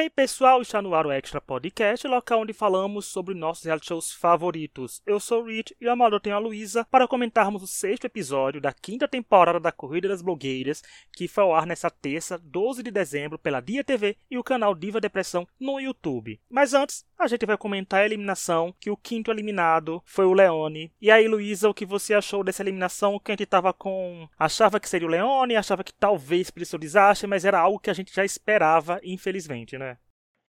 Hey pessoal, está no ar o Extra Podcast, local onde falamos sobre nossos reality shows favoritos. Eu sou o Rich e meu lado tenho a Luísa para comentarmos o sexto episódio da quinta temporada da Corrida das Blogueiras, que foi ao ar nesta terça, 12 de dezembro, pela Dia TV e o canal Diva Depressão no YouTube. Mas antes, a gente vai comentar a eliminação, que o quinto eliminado foi o Leone. E aí, Luísa, o que você achou dessa eliminação? Que a gente tava com. achava que seria o Leone, achava que talvez poderia ser o desastre, mas era algo que a gente já esperava, infelizmente, né?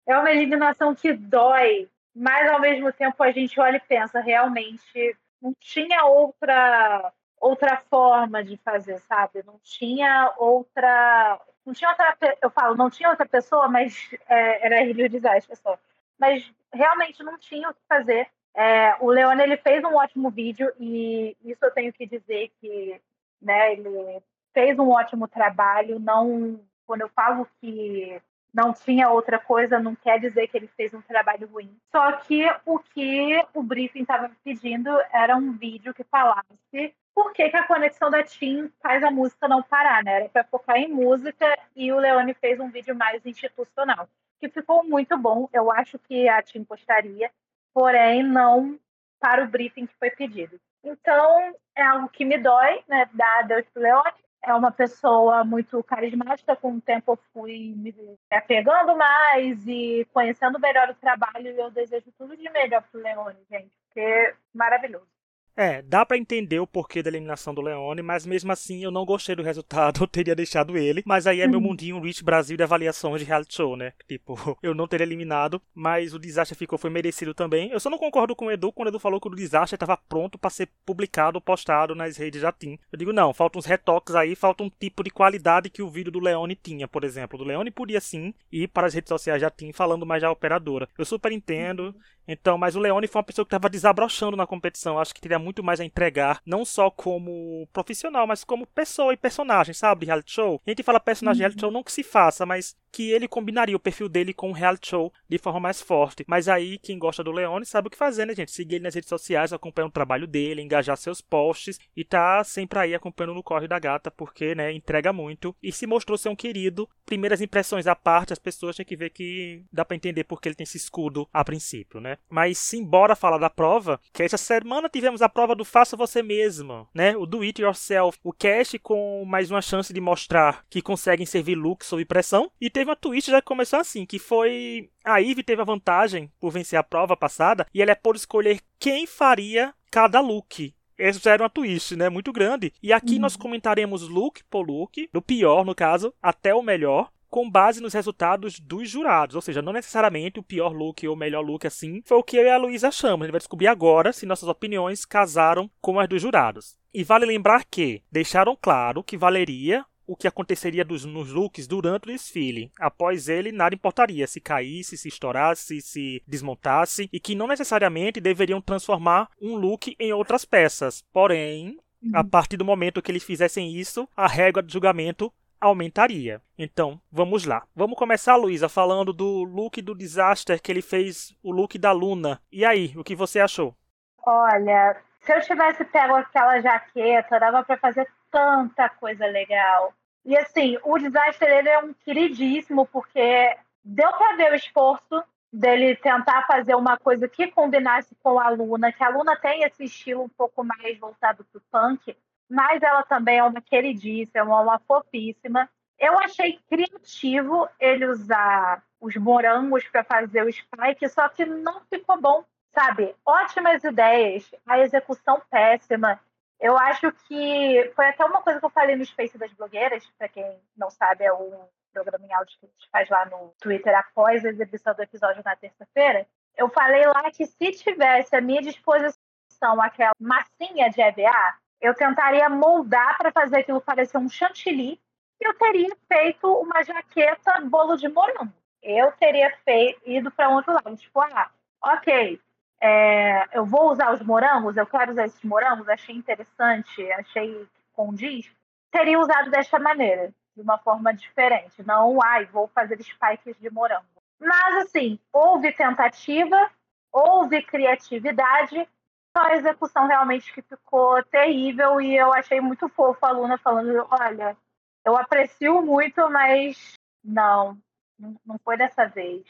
É uma eliminação que dói, mas ao mesmo tempo a gente olha e pensa, realmente não tinha outra outra forma de fazer, sabe? Não tinha outra, não tinha outra, eu falo, não tinha outra pessoa, mas é, era Rio Desastre, pessoal. Mas realmente não tinha o que fazer. É, o Leone ele fez um ótimo vídeo e isso eu tenho que dizer que, né? Ele fez um ótimo trabalho. Não, quando eu falo que não tinha outra coisa, não quer dizer que ele fez um trabalho ruim. Só que o que o briefing estava pedindo era um vídeo que falasse por que, que a conexão da Tim faz a música não parar, né? Era para focar em música e o Leone fez um vídeo mais institucional, que ficou muito bom. Eu acho que a Tim postaria, porém não para o briefing que foi pedido. Então, é algo que me dói, né? Dar adeus pro Leone, é uma pessoa muito carismática. Com o tempo eu fui me apegando mais e conhecendo melhor o trabalho. E eu desejo tudo de melhor pro Leone, gente, porque maravilhoso. É, dá para entender o porquê da eliminação do Leone, mas mesmo assim eu não gostei do resultado, eu teria deixado ele. Mas aí é uhum. meu mundinho Rich Brasil de avaliações de reality show, né? Tipo, eu não teria eliminado, mas o desastre ficou, foi merecido também. Eu só não concordo com o Edu quando o Edu falou que o desastre estava pronto para ser publicado, postado nas redes da TIM. Eu digo, não, faltam uns retoques aí, falta um tipo de qualidade que o vídeo do Leone tinha, por exemplo. Do Leone podia sim ir para as redes sociais da TIM falando mais da operadora. Eu super entendo, uhum. Então, mas o Leone foi uma pessoa que estava desabrochando na competição. Acho que teria muito mais a entregar, não só como profissional, mas como pessoa e personagem, sabe? De reality show. A gente fala personagem de reality show não que se faça, mas que ele combinaria o perfil dele com o reality show de forma mais forte. Mas aí, quem gosta do Leone sabe o que fazer, né, gente? Seguir ele nas redes sociais, acompanhar o trabalho dele, engajar seus posts e tá sempre aí acompanhando no corre da gata, porque, né, entrega muito e se mostrou ser um querido. Primeiras impressões à parte, as pessoas têm que ver que dá para entender porque ele tem esse escudo a princípio, né? Mas simbora falar da prova, que essa semana tivemos a prova do faça você mesmo, né? O do it yourself, o cast com mais uma chance de mostrar que conseguem servir look sob pressão e teve uma twist já que começou assim, que foi a Ivy teve a vantagem por vencer a prova passada e ela é por escolher quem faria cada look. Essa já era uma twist, né? Muito grande. E aqui uhum. nós comentaremos look por look, do pior, no caso, até o melhor com base nos resultados dos jurados. Ou seja, não necessariamente o pior look ou o melhor look assim foi o que eu e a Luísa achamos. A gente vai descobrir agora se nossas opiniões casaram com as dos jurados. E vale lembrar que deixaram claro que valeria o que aconteceria dos, nos looks durante o desfile. Após ele, nada importaria se caísse, se estourasse, se desmontasse, e que não necessariamente deveriam transformar um look em outras peças. Porém, a uhum. partir do momento que eles fizessem isso, a régua de julgamento aumentaria. Então, vamos lá. Vamos começar, Luísa, falando do look do Disaster que ele fez, o look da Luna. E aí, o que você achou? Olha, se eu tivesse pego aquela jaqueta, dava para fazer tanta coisa legal. E assim, o Disaster ele é um queridíssimo porque deu para ver o esforço dele tentar fazer uma coisa que combinasse com a Luna, que a Luna tem esse estilo um pouco mais voltado pro punk, mas ela também é uma queridíssima, uma fofíssima. Eu achei criativo ele usar os morangos para fazer o spike, só que não ficou bom, sabe? Ótimas ideias, a execução péssima. Eu acho que foi até uma coisa que eu falei no Space das Blogueiras, para quem não sabe, é um programa em áudio que a gente faz lá no Twitter após a exibição do episódio na terça-feira. Eu falei lá que se tivesse à minha disposição aquela massinha de EVA, eu tentaria moldar para fazer aquilo parecer um chantilly e eu teria feito uma jaqueta bolo de morango. Eu teria feito, ido para outro lado. Tipo, ah, ok, é, eu vou usar os morangos, eu quero usar esses morangos, achei interessante, achei condiz. Teria usado desta maneira, de uma forma diferente. Não, ai, vou fazer spikes de morango. Mas, assim, houve tentativa, houve criatividade, só a execução realmente que ficou terrível e eu achei muito fofo a Luna falando, olha, eu aprecio muito, mas não, Não, foi dessa vez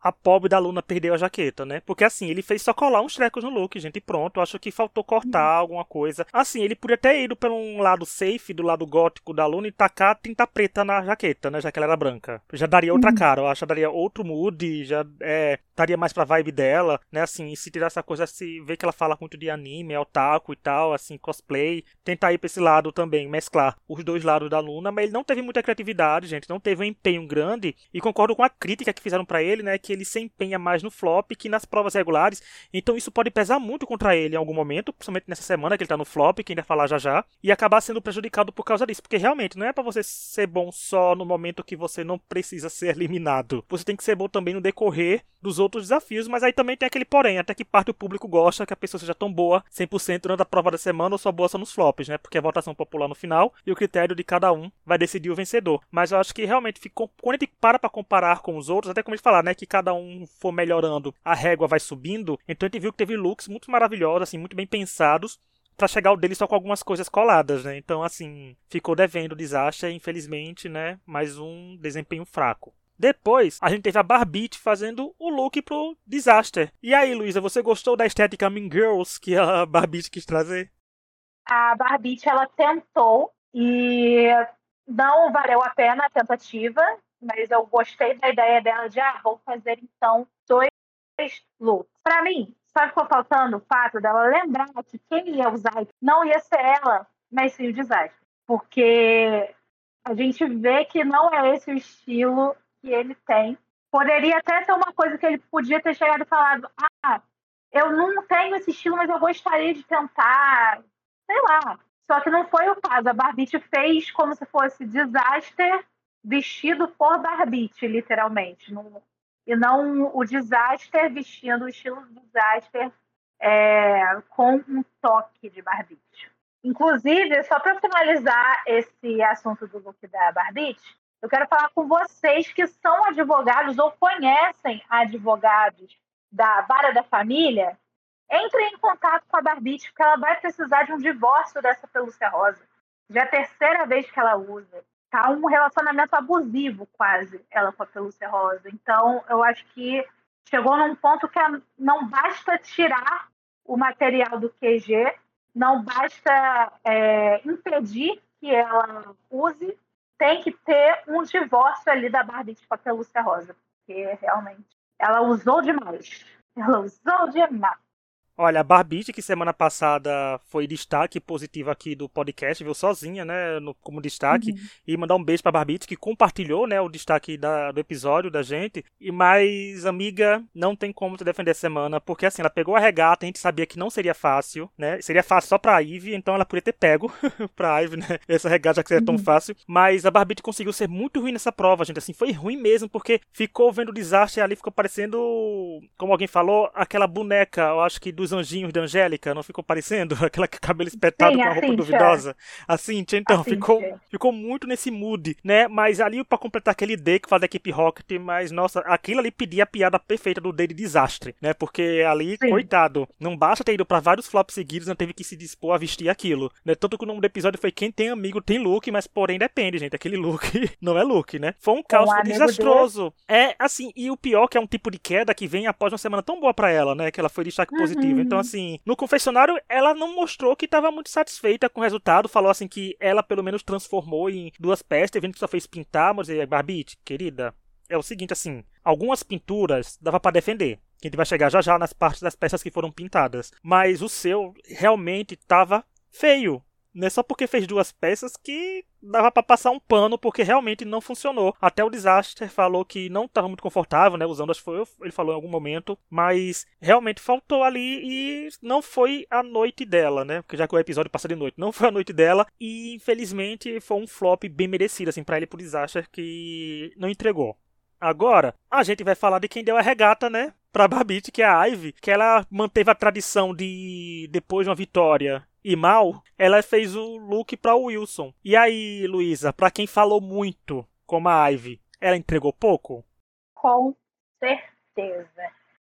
a pobre da Luna perdeu a jaqueta, né? Porque assim, ele fez só colar uns trecos no look, gente, e pronto. Acho que faltou cortar uhum. alguma coisa. Assim, ele podia ter ido pelo um lado safe, do lado gótico da Luna, e tacar tinta preta na jaqueta, né? Já que ela era branca. Já daria outra uhum. cara, eu acho, daria outro mood, já é, estaria mais pra vibe dela, né? Assim, se tirar essa coisa, se vê que ela fala muito de anime, é otaku e tal, assim, cosplay, tentar ir pra esse lado também, mesclar os dois lados da Luna, mas ele não teve muita criatividade, gente, não teve um empenho grande, e concordo com a crítica que fizeram para ele, né? Que que ele se empenha mais no flop que nas provas regulares. Então isso pode pesar muito contra ele em algum momento, principalmente nessa semana que ele tá no flop, que ainda falar já já, e acabar sendo prejudicado por causa disso. Porque realmente não é para você ser bom só no momento que você não precisa ser eliminado. Você tem que ser bom também no decorrer dos outros desafios, mas aí também tem aquele porém, até que parte do público gosta que a pessoa seja tão boa 100% durante a prova da semana ou só boa só nos flops, né? Porque é votação popular no final e o critério de cada um vai decidir o vencedor. Mas eu acho que realmente ficou quando a gente para para comparar com os outros, até como a gente falar, né, que cada um for melhorando, a régua vai subindo. Então a gente viu que teve looks muito maravilhosos, assim, muito bem pensados para chegar o dele só com algumas coisas coladas, né? Então, assim, ficou devendo o desastre, infelizmente, né? Mais um desempenho fraco. Depois, a gente teve a Barbite fazendo o look pro Disaster. E aí, Luísa, você gostou da estética Mean Girls que a Barbite quis trazer? A Barbite, ela tentou e não valeu a pena a tentativa, mas eu gostei da ideia dela de, ah, vou fazer então dois looks. Para mim, só ficou faltando o fato dela lembrar que quem ia usar não ia ser ela, mas sim o design. Porque a gente vê que não é esse o estilo que ele tem. Poderia até ser uma coisa que ele podia ter chegado e falado: ah, eu não tenho esse estilo, mas eu gostaria de tentar, sei lá. Só que não foi o caso. A Barbite fez como se fosse Disaster vestido por Barbite, literalmente. e não o Disaster vestindo o estilo Disaster é, com um toque de Barbite. Inclusive, só para finalizar esse assunto do look da Barbite, eu quero falar com vocês que são advogados ou conhecem advogados da vara da família. Entrem em contato com a Barbite, porque ela vai precisar de um divórcio dessa pelúcia rosa. Já é a terceira vez que ela usa. Tá um relacionamento abusivo, quase, ela com a pelúcia rosa. Então, eu acho que chegou num ponto que não basta tirar o material do QG, não basta é, impedir que ela use, tem que ter um divórcio ali da Barbie com a pelúcia rosa, porque realmente ela usou demais. Ela usou demais. Olha, a Barbite, que semana passada foi destaque positivo aqui do podcast, viu? Sozinha, né, no, como destaque, uhum. e mandar um beijo pra Barbite, que compartilhou, né, o destaque da, do episódio da gente, e mais, amiga, não tem como te defender semana, porque assim, ela pegou a regata, a gente sabia que não seria fácil, né, seria fácil só pra Ivy, então ela podia ter pego pra Ivy, né, essa regata já que seria uhum. tão fácil, mas a Barbite conseguiu ser muito ruim nessa prova, gente, assim, foi ruim mesmo, porque ficou vendo o desastre ali, ficou parecendo, como alguém falou, aquela boneca, eu acho que dos os anjinhos da Angélica, não ficou parecendo? Aquela cabelo espetado Sim, com a roupa Cíntia. duvidosa. A Cintia, então, a ficou, ficou muito nesse mood, né? Mas ali para completar aquele D que faz a equipe Rocket, mas nossa, aquilo ali pedia a piada perfeita do D de desastre, né? Porque ali, Sim. coitado, não basta ter ido para vários flops seguidos, não teve que se dispor a vestir aquilo, né? Tanto que o nome do episódio foi Quem tem amigo tem look, mas porém depende, gente. Aquele look não é look, né? Foi um caos um desastroso. É assim, e o pior que é um tipo de queda que vem após uma semana tão boa para ela, né? Que ela foi destaque uhum. positivo. Então, uhum. assim, no confessionário, ela não mostrou que estava muito satisfeita com o resultado. Falou assim que ela, pelo menos, transformou em duas peças, vendo que só fez pintar. Mas, Barbite, querida, é o seguinte, assim, algumas pinturas dava para defender. A gente vai chegar já já nas partes das peças que foram pintadas. Mas o seu realmente estava feio. Não é só porque fez duas peças que dava para passar um pano, porque realmente não funcionou. Até o Disaster falou que não estava muito confortável, né? Usando, acho que foi, ele falou em algum momento, mas realmente faltou ali e não foi a noite dela, né? Porque já que o episódio passa de noite, não foi a noite dela e infelizmente foi um flop bem merecido, assim, para ele pro Disaster que não entregou. Agora, a gente vai falar de quem deu a regata, né? Pra Babette, que é a Ivy, que ela manteve a tradição de, depois de uma vitória e mal, ela fez o look para o Wilson. E aí, Luísa, para quem falou muito, como a Ivy, ela entregou pouco? Com certeza.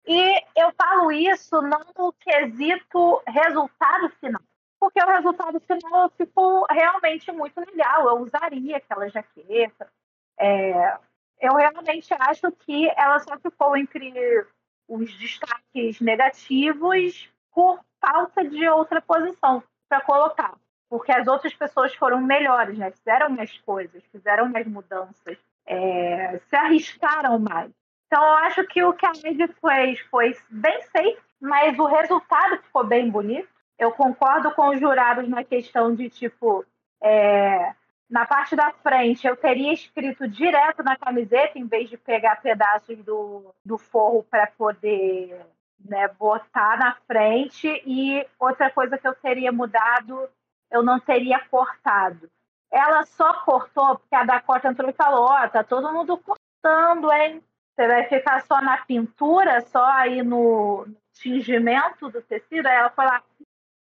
E eu falo isso não no quesito resultado final, porque o resultado final ficou realmente muito legal. Eu usaria aquela jaqueta. É, eu realmente acho que ela só ficou entre os destaques negativos por falta de outra posição para colocar. Porque as outras pessoas foram melhores, né? Fizeram mais coisas, fizeram mais mudanças, é, se arriscaram mais. Então, eu acho que o que a Ivy fez foi bem safe, mas o resultado ficou bem bonito. Eu concordo com os jurados na questão de, tipo, é, na parte da frente eu teria escrito direto na camiseta, em vez de pegar pedaços do, do forro para poder né, botar na frente. E outra coisa que eu teria mudado, eu não teria cortado. Ela só cortou porque a Dakota entrou e falou: Ó, oh, tá todo mundo cortando, hein? Você vai ficar só na pintura, só aí no tingimento do tecido? Aí ela lá: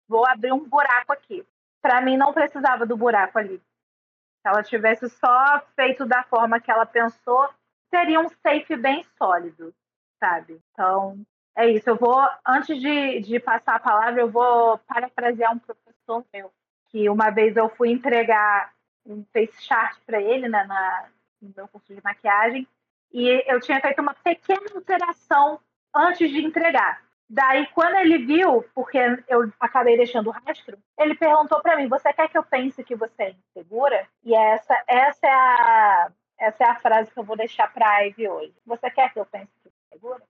vou abrir um buraco aqui. Para mim, não precisava do buraco ali. Se ela tivesse só feito da forma que ela pensou, seria um safe bem sólido, sabe? Então, é isso. Eu vou, antes de, de passar a palavra, eu vou parafrasear um professor meu, que uma vez eu fui entregar um face chart para ele né, na, no meu curso de maquiagem, e eu tinha feito uma pequena alteração antes de entregar. Daí, quando ele viu, porque eu acabei deixando o rastro, ele perguntou para mim: Você quer que eu pense que você é insegura? E essa, essa, é, a, essa é a frase que eu vou deixar para a Ivy hoje. Você quer que eu pense que você é insegura?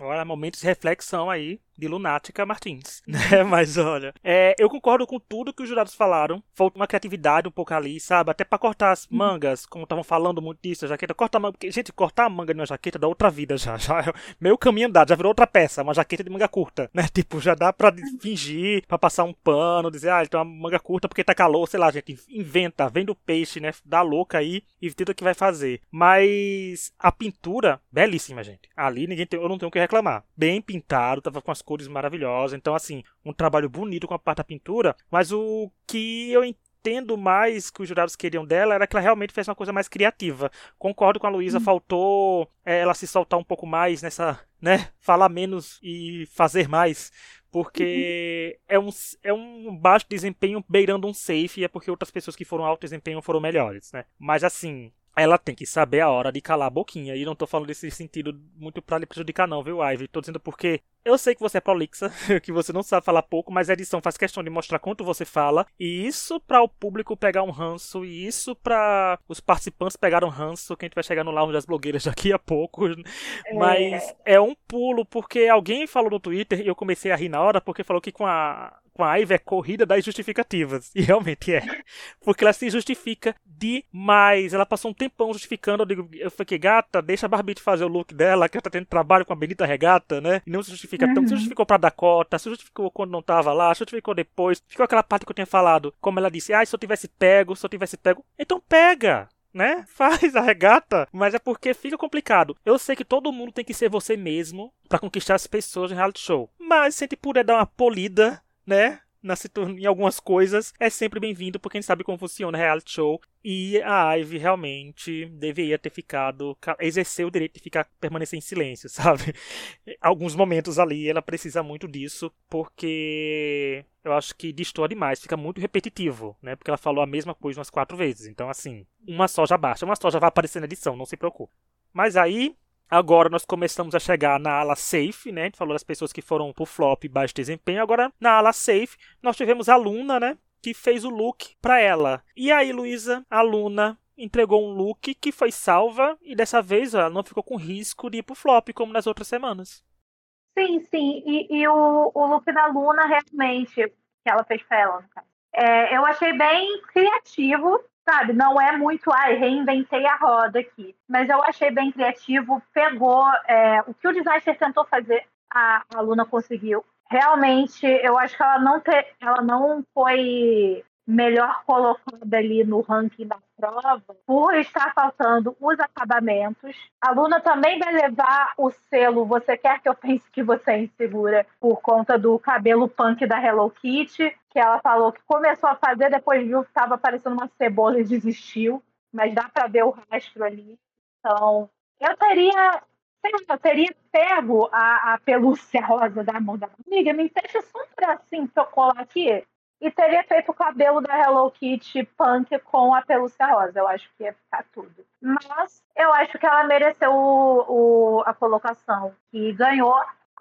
Olha, momentos de reflexão aí de Lunática Martins, né? Mas olha, é, eu concordo com tudo que os jurados falaram. Falta uma criatividade um pouco ali, sabe? Até para cortar as uhum. mangas, como estavam falando muito disso, a jaqueta. Corta a manga, porque, gente, cortar a manga de uma jaqueta dá outra vida já. Já é meio caminho andado, já virou outra peça, uma jaqueta de manga curta, né? Tipo, já dá pra fingir, pra passar um pano, dizer, ah, ele tem uma manga curta porque tá calor, sei lá, gente. Inventa, vem do peixe, né? Dá louca aí e tenta o que vai fazer. Mas a pintura, belíssima, gente. Ali ninguém tem, eu não tenho o que reclamar. Bem pintado, tava com as cores maravilhosas. Então, assim, um trabalho bonito com a parte da pintura. Mas o que eu entendo mais que os jurados queriam dela era que ela realmente fez uma coisa mais criativa. Concordo com a Luísa, hum. faltou é, ela se soltar um pouco mais nessa, né? Falar menos e fazer mais. Porque uhum. é, um, é um baixo desempenho beirando um safe, e é porque outras pessoas que foram alto desempenho foram melhores, né? Mas assim, ela tem que saber a hora de calar a boquinha. E não tô falando desse sentido muito pra lhe prejudicar, não, viu, Ivy? Tô dizendo porque eu sei que você é prolixa, que você não sabe falar pouco, mas a edição faz questão de mostrar quanto você fala. E isso para o público pegar um ranço, e isso para os participantes pegarem um ranço, que a gente vai chegar no lounge das blogueiras daqui a pouco. É. Mas é um pulo, porque alguém falou no Twitter, e eu comecei a rir na hora, porque falou que com a com a Ivy é corrida das justificativas. E realmente é. Porque ela se justifica demais. Ela passou um tempão justificando. Eu digo, eu fiquei, gata, deixa a Barbie fazer o look dela, que ela tá tendo trabalho com a Benita Regata, né? E não se justifica uhum. tanto. Se justificou pra Dakota, se justificou quando não tava lá, se justificou depois. Ficou aquela parte que eu tinha falado. Como ela disse, ah, se eu tivesse pego, se eu tivesse pego. Então pega! né? Faz a regata, mas é porque fica complicado. Eu sei que todo mundo tem que ser você mesmo para conquistar as pessoas no reality show. Mas se a gente puder dar uma polida né? Na, em algumas coisas, é sempre bem-vindo, porque a gente sabe como funciona reality show. E a Ivy realmente deveria ter ficado, exercer o direito de ficar, permanecer em silêncio, sabe? Alguns momentos ali ela precisa muito disso, porque eu acho que distorce demais, fica muito repetitivo, né? Porque ela falou a mesma coisa umas quatro vezes. Então, assim, uma só já basta, uma só já vai aparecer na edição, não se preocupe. Mas aí, Agora nós começamos a chegar na ala safe, né? A gente falou das pessoas que foram pro flop baixo desempenho. Agora, na ala safe, nós tivemos a Luna, né? Que fez o look para ela. E aí, Luísa, a Luna entregou um look que foi salva e dessa vez ela não ficou com risco de ir pro flop como nas outras semanas. Sim, sim. E, e o, o look da Luna, realmente, que ela fez pra ela, no caso. É, eu achei bem criativo sabe? Não é muito, ai, reinventei a roda aqui. Mas eu achei bem criativo, pegou é, o que o designer tentou fazer, a aluna conseguiu. Realmente, eu acho que ela não, te, ela não foi melhor colocada ali no ranking da prova por estar faltando os acabamentos. A Luna também vai levar o selo Você Quer Que Eu Pense Que Você é Insegura por conta do cabelo punk da Hello Kitty, que ela falou que começou a fazer, depois viu que estava parecendo uma cebola e desistiu, mas dá para ver o rastro ali. Então, eu teria eu teria pego a, a pelúcia rosa da mão da amiga, me deixa só um pedacinho pra eu colar aqui e teria feito o cabelo da Hello Kitty punk com a pelúcia rosa. Eu acho que ia ficar tudo. Mas eu acho que ela mereceu o, o, a colocação que ganhou.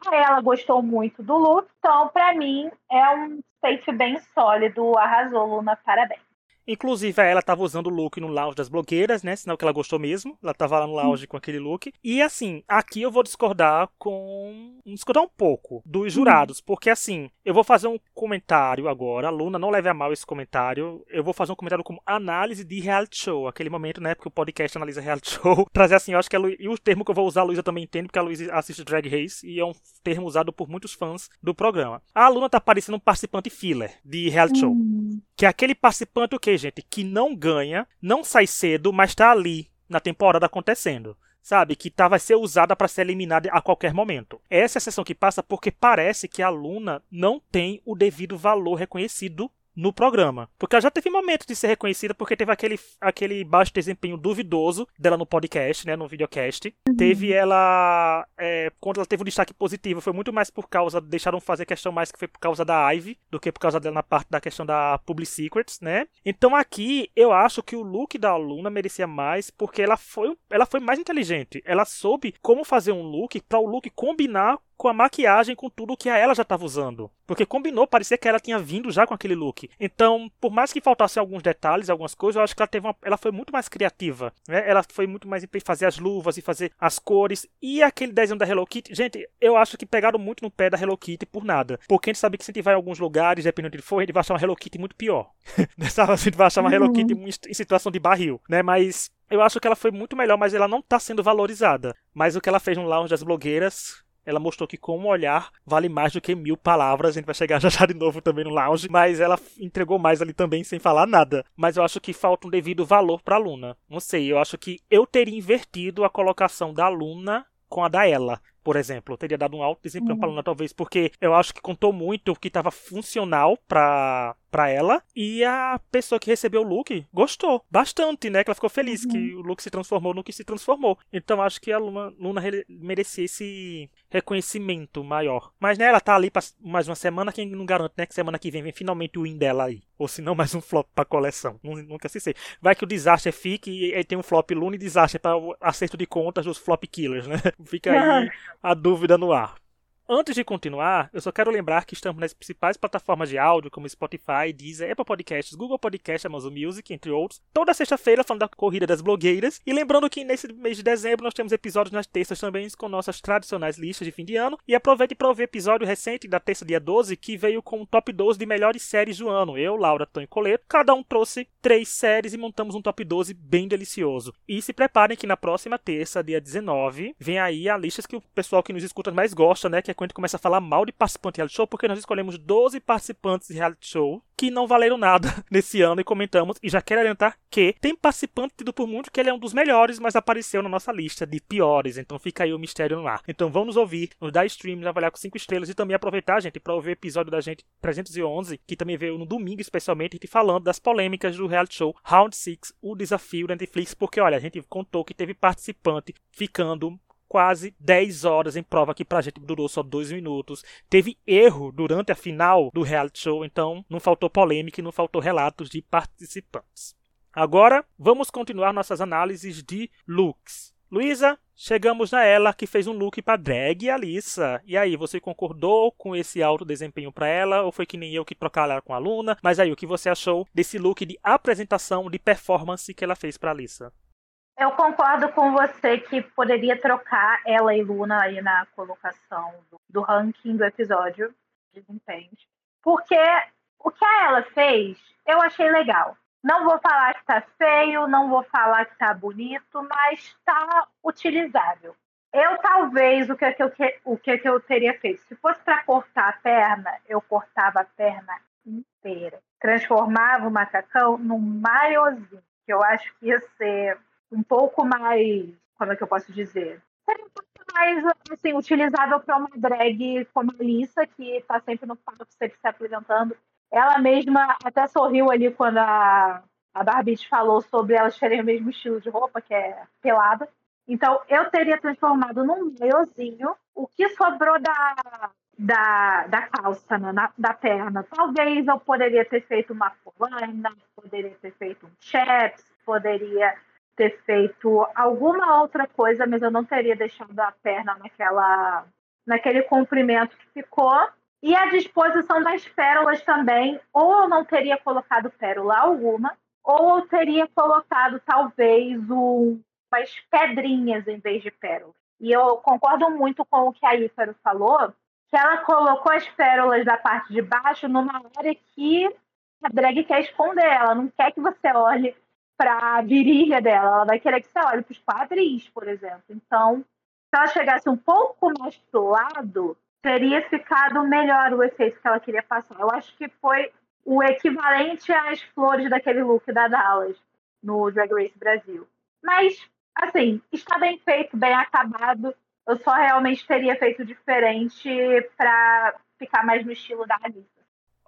Ela gostou muito do look, então para mim é um safe bem sólido. Arrasou, Luna, parabéns. Inclusive, ela estava usando o look no lounge das blogueiras, né? Sinal que ela gostou mesmo. Ela estava lá no lounge com aquele look. E assim, aqui eu vou discordar com. discordar um pouco dos hum. jurados. Porque assim, eu vou fazer um comentário agora. Luna, não leve a mal esse comentário. Eu vou fazer um comentário como análise de reality show. Aquele momento, né? Porque o podcast analisa reality show. Trazer assim, eu acho que a Lu... E o termo que eu vou usar, a Luísa também entende, porque a Luísa assiste Drag Race. E é um termo usado por muitos fãs do programa. A Luna tá parecendo um participante filler de reality show. Que é aquele participante o quê, gente? Que não ganha, não sai cedo, mas tá ali na temporada acontecendo. Sabe? Que tá, vai ser usada para ser eliminada a qualquer momento. Essa é a sessão que passa porque parece que a Luna não tem o devido valor reconhecido no programa. Porque ela já teve momentos de ser reconhecida, porque teve aquele, aquele baixo desempenho duvidoso dela no podcast, né, no videocast. Uhum. Teve ela. É, quando ela teve um destaque positivo, foi muito mais por causa. Deixaram fazer questão mais que foi por causa da Ivy, do que por causa dela na parte da questão da Public Secrets, né? Então aqui eu acho que o look da aluna merecia mais, porque ela foi, ela foi mais inteligente. Ela soube como fazer um look para o look combinar com a maquiagem, com tudo que a ela já estava usando. Porque combinou, parecia que ela tinha vindo já com aquele look. Então, por mais que faltassem alguns detalhes, algumas coisas, eu acho que ela teve uma, ela foi muito mais criativa. Né? Ela foi muito mais em fazer as luvas e fazer as cores. E aquele desenho da Hello Kitty, gente, eu acho que pegaram muito no pé da Hello Kitty por nada. Porque a gente sabe que se a gente vai em alguns lugares, dependendo de for, a gente vai achar uma Hello Kitty muito pior. a gente vai achar uma Hello uhum. Kitty em situação de barril, né? Mas eu acho que ela foi muito melhor, mas ela não está sendo valorizada. Mas o que ela fez no lounge das blogueiras ela mostrou que com um olhar vale mais do que mil palavras. A gente vai chegar já já de novo também no lounge. Mas ela entregou mais ali também sem falar nada. Mas eu acho que falta um devido valor pra Luna. Não sei, eu acho que eu teria invertido a colocação da Luna com a da ela por exemplo. Eu teria dado um alto desempenho uhum. pra Luna, talvez, porque eu acho que contou muito o que estava funcional pra, pra ela. E a pessoa que recebeu o look gostou bastante, né? Que ela ficou feliz uhum. que o look se transformou no que se transformou. Então acho que a Luna, Luna merecia esse reconhecimento maior. Mas, né, ela tá ali pra mais uma semana, quem não garante, né? Que semana que vem vem finalmente o win dela aí. Ou se não, mais um flop pra coleção. Nunca se sei. Vai que o desastre fique e aí tem um flop Luna e desastre para o acerto de contas dos flop killers, né? Fica aí a dúvida no ar. Antes de continuar, eu só quero lembrar que estamos nas principais plataformas de áudio, como Spotify, Deezer, Apple Podcasts, Google Podcasts, Amazon Music, entre outros, toda sexta-feira falando da corrida das blogueiras. E lembrando que nesse mês de dezembro nós temos episódios nas terças também com nossas tradicionais listas de fim de ano. E aproveite para ouvir episódio recente da terça dia 12, que veio com o top 12 de melhores séries do ano. Eu, Laura, Tony Coleto, cada um trouxe três séries e montamos um top 12 bem delicioso. E se preparem que na próxima terça, dia 19, vem aí a lista que o pessoal que nos escuta mais gosta, né? Que quando começa a falar mal de participante de reality show, porque nós escolhemos 12 participantes de reality show que não valeram nada nesse ano e comentamos. E já quero adiantar que tem participante tido por muito que ele é um dos melhores, mas apareceu na nossa lista de piores. Então fica aí o mistério no ar. Então vamos ouvir, nos dar stream, avaliar com 5 estrelas e também aproveitar, gente, para ouvir o episódio da gente 311, que também veio no domingo, especialmente, gente falando das polêmicas do reality show Round 6, o desafio da Netflix, porque olha, a gente contou que teve participante ficando quase 10 horas em prova, que pra gente durou só 2 minutos. Teve erro durante a final do reality show, então não faltou polêmica e não faltou relatos de participantes. Agora, vamos continuar nossas análises de looks. Luísa, chegamos na ela que fez um look para drag Alissa. E aí, você concordou com esse alto desempenho para ela ou foi que nem eu que trocar ela com a Luna? Mas aí, o que você achou desse look de apresentação, de performance que ela fez para Alissa? Eu concordo com você que poderia trocar ela e Luna aí na colocação do, do ranking do episódio de desempenho. Porque o que ela fez, eu achei legal. Não vou falar que tá feio, não vou falar que tá bonito, mas tá utilizável. Eu talvez o que, é que eu, o que, é que eu teria feito? Se fosse para cortar a perna, eu cortava a perna inteira. Transformava o macacão num maiozinho, que eu acho que ia ser um pouco mais, como é que eu posso dizer? Seria um pouco mais assim, utilizável para uma drag como a Alissa, que está sempre no palco, sempre se apresentando. Ela mesma até sorriu ali quando a, a Barbie falou sobre elas terem o mesmo estilo de roupa, que é pelada. Então, eu teria transformado num meiozinho. O que sobrou da, da, da calça, né, na, da perna. Talvez eu poderia ter feito uma colana, poderia ter feito um chaps, poderia ter feito alguma outra coisa, mas eu não teria deixado a perna naquela, naquele comprimento que ficou. E a disposição das pérolas também, ou eu não teria colocado pérola alguma, ou eu teria colocado talvez um, umas pedrinhas em vez de pérolas. E eu concordo muito com o que a Ícaro falou, que ela colocou as pérolas da parte de baixo numa área que a drag quer esconder. Ela não quer que você olhe para a virilha dela, ela vai querer que você olhe para os quadris, por exemplo. Então, se ela chegasse um pouco mais pro lado, teria ficado melhor o efeito que ela queria passar. Eu acho que foi o equivalente às flores daquele look da Dallas no Drag Race Brasil. Mas assim, está bem feito, bem acabado. Eu só realmente teria feito diferente para ficar mais no estilo da Alice.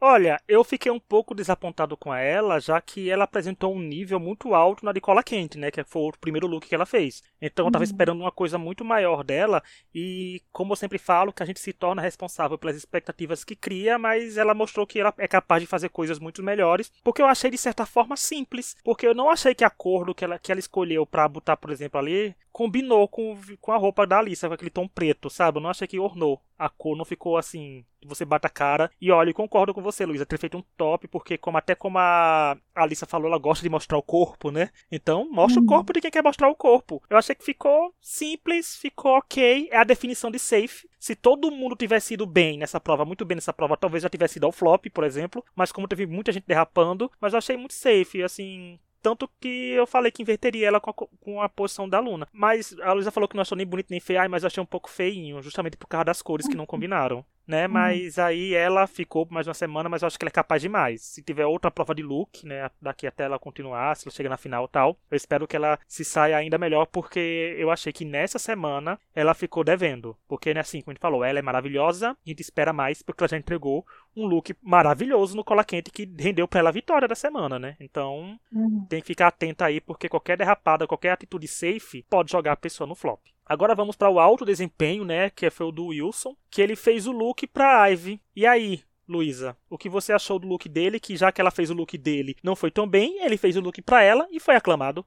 Olha, eu fiquei um pouco desapontado com ela, já que ela apresentou um nível muito alto na de cola quente, né? Que foi o primeiro look que ela fez. Então eu tava uhum. esperando uma coisa muito maior dela. E como eu sempre falo, que a gente se torna responsável pelas expectativas que cria, mas ela mostrou que ela é capaz de fazer coisas muito melhores. Porque eu achei de certa forma simples. Porque eu não achei que a cor do que ela, que ela escolheu para botar, por exemplo, ali, combinou com, com a roupa da Alissa, com aquele tom preto, sabe? Eu não achei que ornou. A cor não ficou assim, você bate a cara. E olha, eu concordo com você, Luísa, ter feito um top, porque como até como a Alissa falou, ela gosta de mostrar o corpo, né? Então, mostra uhum. o corpo de quem quer mostrar o corpo. Eu achei que ficou simples, ficou ok. É a definição de safe. Se todo mundo tivesse ido bem nessa prova, muito bem nessa prova, talvez já tivesse ido ao flop, por exemplo. Mas como teve muita gente derrapando, mas eu achei muito safe, assim, tanto que eu falei que inverteria ela com a, com a posição da Luna. Mas a Luísa falou que não achou nem bonito nem feio, mas eu achei um pouco feinho, justamente por causa das cores que não combinaram né? Uhum. Mas aí ela ficou mais uma semana, mas eu acho que ela é capaz de mais. Se tiver outra prova de look, né? Daqui até ela continuar, se ela chegar na final tal, eu espero que ela se saia ainda melhor, porque eu achei que nessa semana ela ficou devendo. Porque, né, assim, como a gente falou, ela é maravilhosa, a gente espera mais, porque ela já entregou um look maravilhoso no cola quente que rendeu para ela a vitória da semana, né? Então, uhum. tem que ficar atenta aí, porque qualquer derrapada, qualquer atitude safe pode jogar a pessoa no flop. Agora vamos para o alto desempenho, né? Que foi o do Wilson, que ele fez o look para Ivy. E aí, Luísa, o que você achou do look dele? Que já que ela fez o look dele não foi tão bem, ele fez o look para ela e foi aclamado.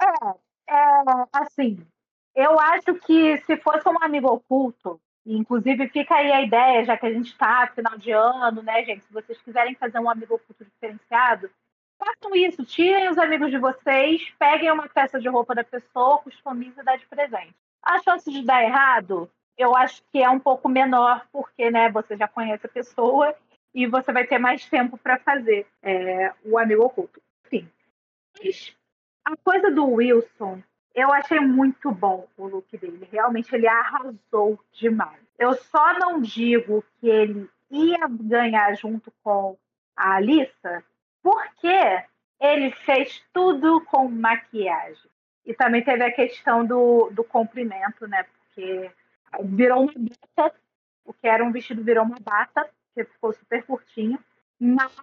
É, é, assim, eu acho que se fosse um amigo oculto, inclusive fica aí a ideia, já que a gente está final de ano, né, gente? Se vocês quiserem fazer um amigo oculto diferenciado, façam isso, tirem os amigos de vocês, peguem uma peça de roupa da pessoa, customizem e dá de presente. A chance de dar errado, eu acho que é um pouco menor, porque né, você já conhece a pessoa e você vai ter mais tempo para fazer é, o amigo oculto. Enfim. A coisa do Wilson, eu achei muito bom o look dele. Realmente ele arrasou demais. Eu só não digo que ele ia ganhar junto com a Alissa, porque ele fez tudo com maquiagem. E também teve a questão do, do comprimento, né? Porque virou uma bata, o que era um vestido virou uma bata, que ficou super curtinho. Mas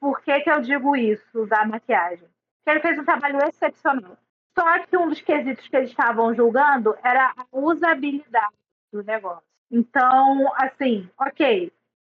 por que, que eu digo isso da maquiagem? Porque ele fez um trabalho excepcional. Só que um dos quesitos que eles estavam julgando era a usabilidade do negócio. Então, assim, ok.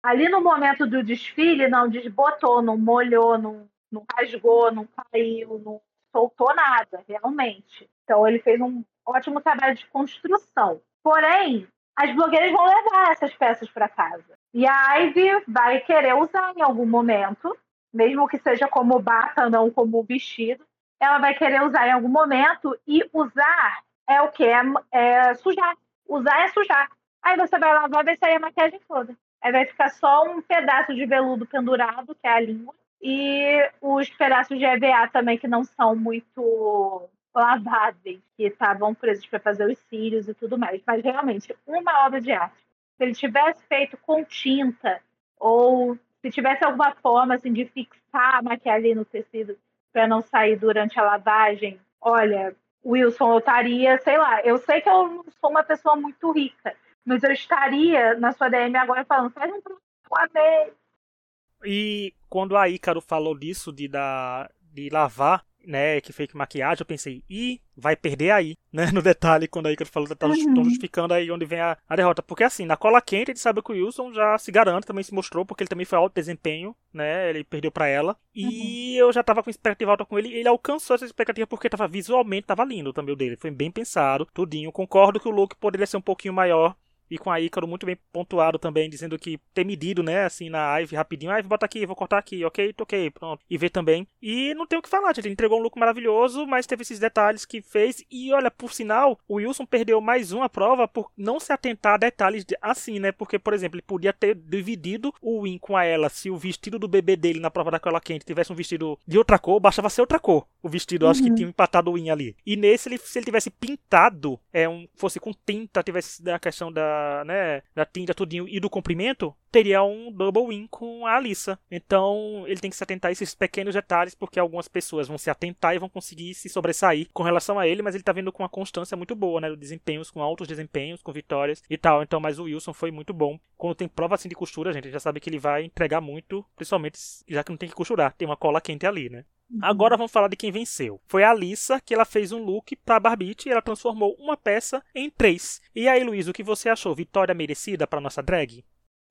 Ali no momento do desfile, não desbotou, não molhou, não, não rasgou, não caiu, não soltou nada, realmente. Então ele fez um ótimo trabalho de construção. Porém, as blogueiras vão levar essas peças para casa. E a Ivy vai querer usar em algum momento, mesmo que seja como bata, não como vestido. Ela vai querer usar em algum momento e usar é o que? É, é sujar. Usar é sujar. Aí você vai lavar, vai sair a maquiagem toda. Aí vai ficar só um pedaço de veludo pendurado, que é a língua, e os pedaços de EVA também que não são muito laváveis, que estavam presos para fazer os cílios e tudo mais. Mas realmente, uma obra de arte. Se ele tivesse feito com tinta, ou se tivesse alguma forma assim, de fixar a maquiagem no tecido para não sair durante a lavagem, olha, Wilson, eu estaria, sei lá, eu sei que eu não sou uma pessoa muito rica, mas eu estaria na sua DM agora falando, faz um amei, e quando a Ícaro falou disso de, da, de lavar, né, que fake maquiagem, eu pensei, ih, vai perder aí, né, no detalhe, quando aí que eu falo, tá uhum. justificando aí onde vem a, a, derrota. Porque assim, na cola quente, a gente sabe que o Wilson já se garante, também se mostrou, porque ele também foi alto desempenho, né, ele perdeu para ela. E uhum. eu já tava com expectativa alta com ele, ele alcançou essa expectativa porque tava visualmente, tava lindo também o dele, foi bem pensado, tudinho. Concordo que o look poderia ser um pouquinho maior, e com a Ícaro muito bem pontuado também, dizendo que ter medido, né, assim, na Ive rapidinho, ah, vou botar aqui, vou cortar aqui, ok, ok, pronto. E ver também. E não tem o que falar, gente, ele entregou um look maravilhoso, mas teve esses detalhes que fez. E olha, por sinal, o Wilson perdeu mais uma prova por não se atentar a detalhes de, assim, né, porque, por exemplo, ele podia ter dividido o win com a ela se o vestido do bebê dele na prova da cola quente tivesse um vestido de outra cor, bastava ser outra cor. O vestido, uhum. acho que uhum. tinha empatado o win ali. E nesse, ele, se ele tivesse pintado, é um, fosse com tinta, tivesse a questão da, né, da tinta tudinho e do comprimento, teria um double win com a Alissa. Então ele tem que se atentar a esses pequenos detalhes, porque algumas pessoas vão se atentar e vão conseguir se sobressair com relação a ele, mas ele tá vindo com uma constância muito boa, né? Desempenhos, com altos desempenhos, com vitórias e tal. Então, mas o Wilson foi muito bom. Quando tem prova assim de costura, gente, já sabe que ele vai entregar muito, principalmente já que não tem que costurar, tem uma cola quente ali, né? Agora vamos falar de quem venceu. Foi a Alissa que ela fez um look para Barbite e ela transformou uma peça em três. E aí, Luiz, o que você achou? Vitória merecida para nossa drag?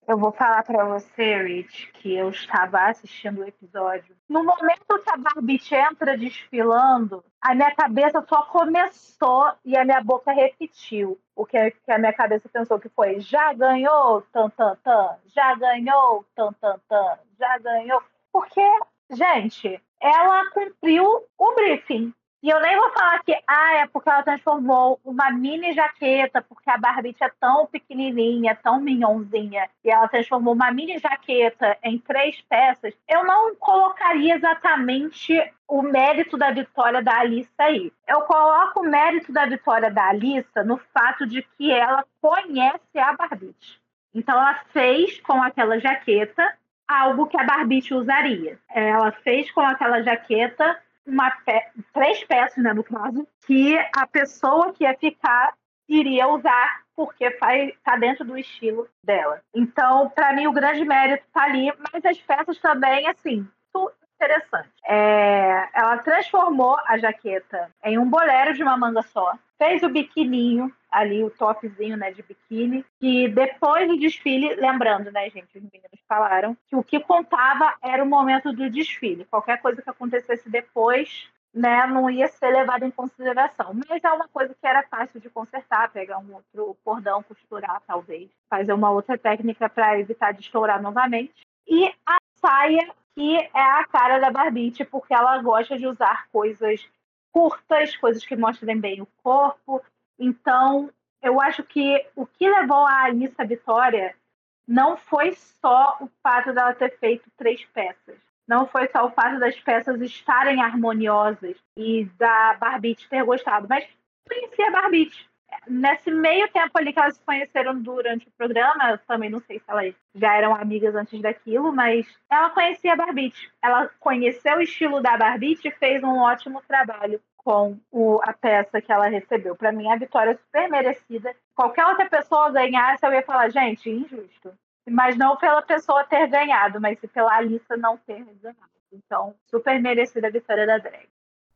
Eu vou falar para você, Rich, que eu estava assistindo o episódio. No momento que a Barbite entra desfilando, a minha cabeça só começou e a minha boca repetiu. O que a minha cabeça pensou que foi: já ganhou, tan tan tan, já ganhou, tan tan tan, já ganhou. Porque, gente, ela cumpriu o briefing. E eu nem vou falar que ah, é porque ela transformou uma mini jaqueta, porque a Barbite é tão pequenininha, tão minhonzinha, e ela transformou uma mini jaqueta em três peças. Eu não colocaria exatamente o mérito da vitória da Alissa aí. Eu coloco o mérito da vitória da Alissa no fato de que ela conhece a Barbite. Então ela fez com aquela jaqueta algo que a Barbite usaria. Ela fez com aquela jaqueta uma pe três peças, né, no caso, que a pessoa que ia ficar iria usar porque está dentro do estilo dela. Então, para mim, o grande mérito está ali, mas as peças também, assim, interessante. É, ela transformou a jaqueta em um bolero de uma manga só, fez o biquininho ali, o topzinho né, de biquíni, e depois do desfile, lembrando, né, gente, os meninos falaram que o que contava era o momento do desfile. Qualquer coisa que acontecesse depois né, não ia ser levado em consideração. Mas é uma coisa que era fácil de consertar, pegar um outro cordão, costurar, talvez, fazer uma outra técnica para evitar de estourar novamente. E a saia que é a cara da Barbite, porque ela gosta de usar coisas curtas, coisas que mostrem bem o corpo. Então, eu acho que o que levou a Alice à vitória não foi só o fato dela ter feito três peças. Não foi só o fato das peças estarem harmoniosas e da Barbite ter gostado, mas conhecia a Barbite nesse meio tempo ali que elas se conheceram durante o programa, eu também não sei se elas já eram amigas antes daquilo, mas ela conhecia a Barbite. Ela conheceu o estilo da Barbite e fez um ótimo trabalho com o, a peça que ela recebeu. Para mim, a vitória é super merecida. Qualquer outra pessoa ganhasse, eu ia falar, gente, injusto. Mas não pela pessoa ter ganhado, mas pela Alissa não ter ganhado. Então, super merecida a vitória da drag.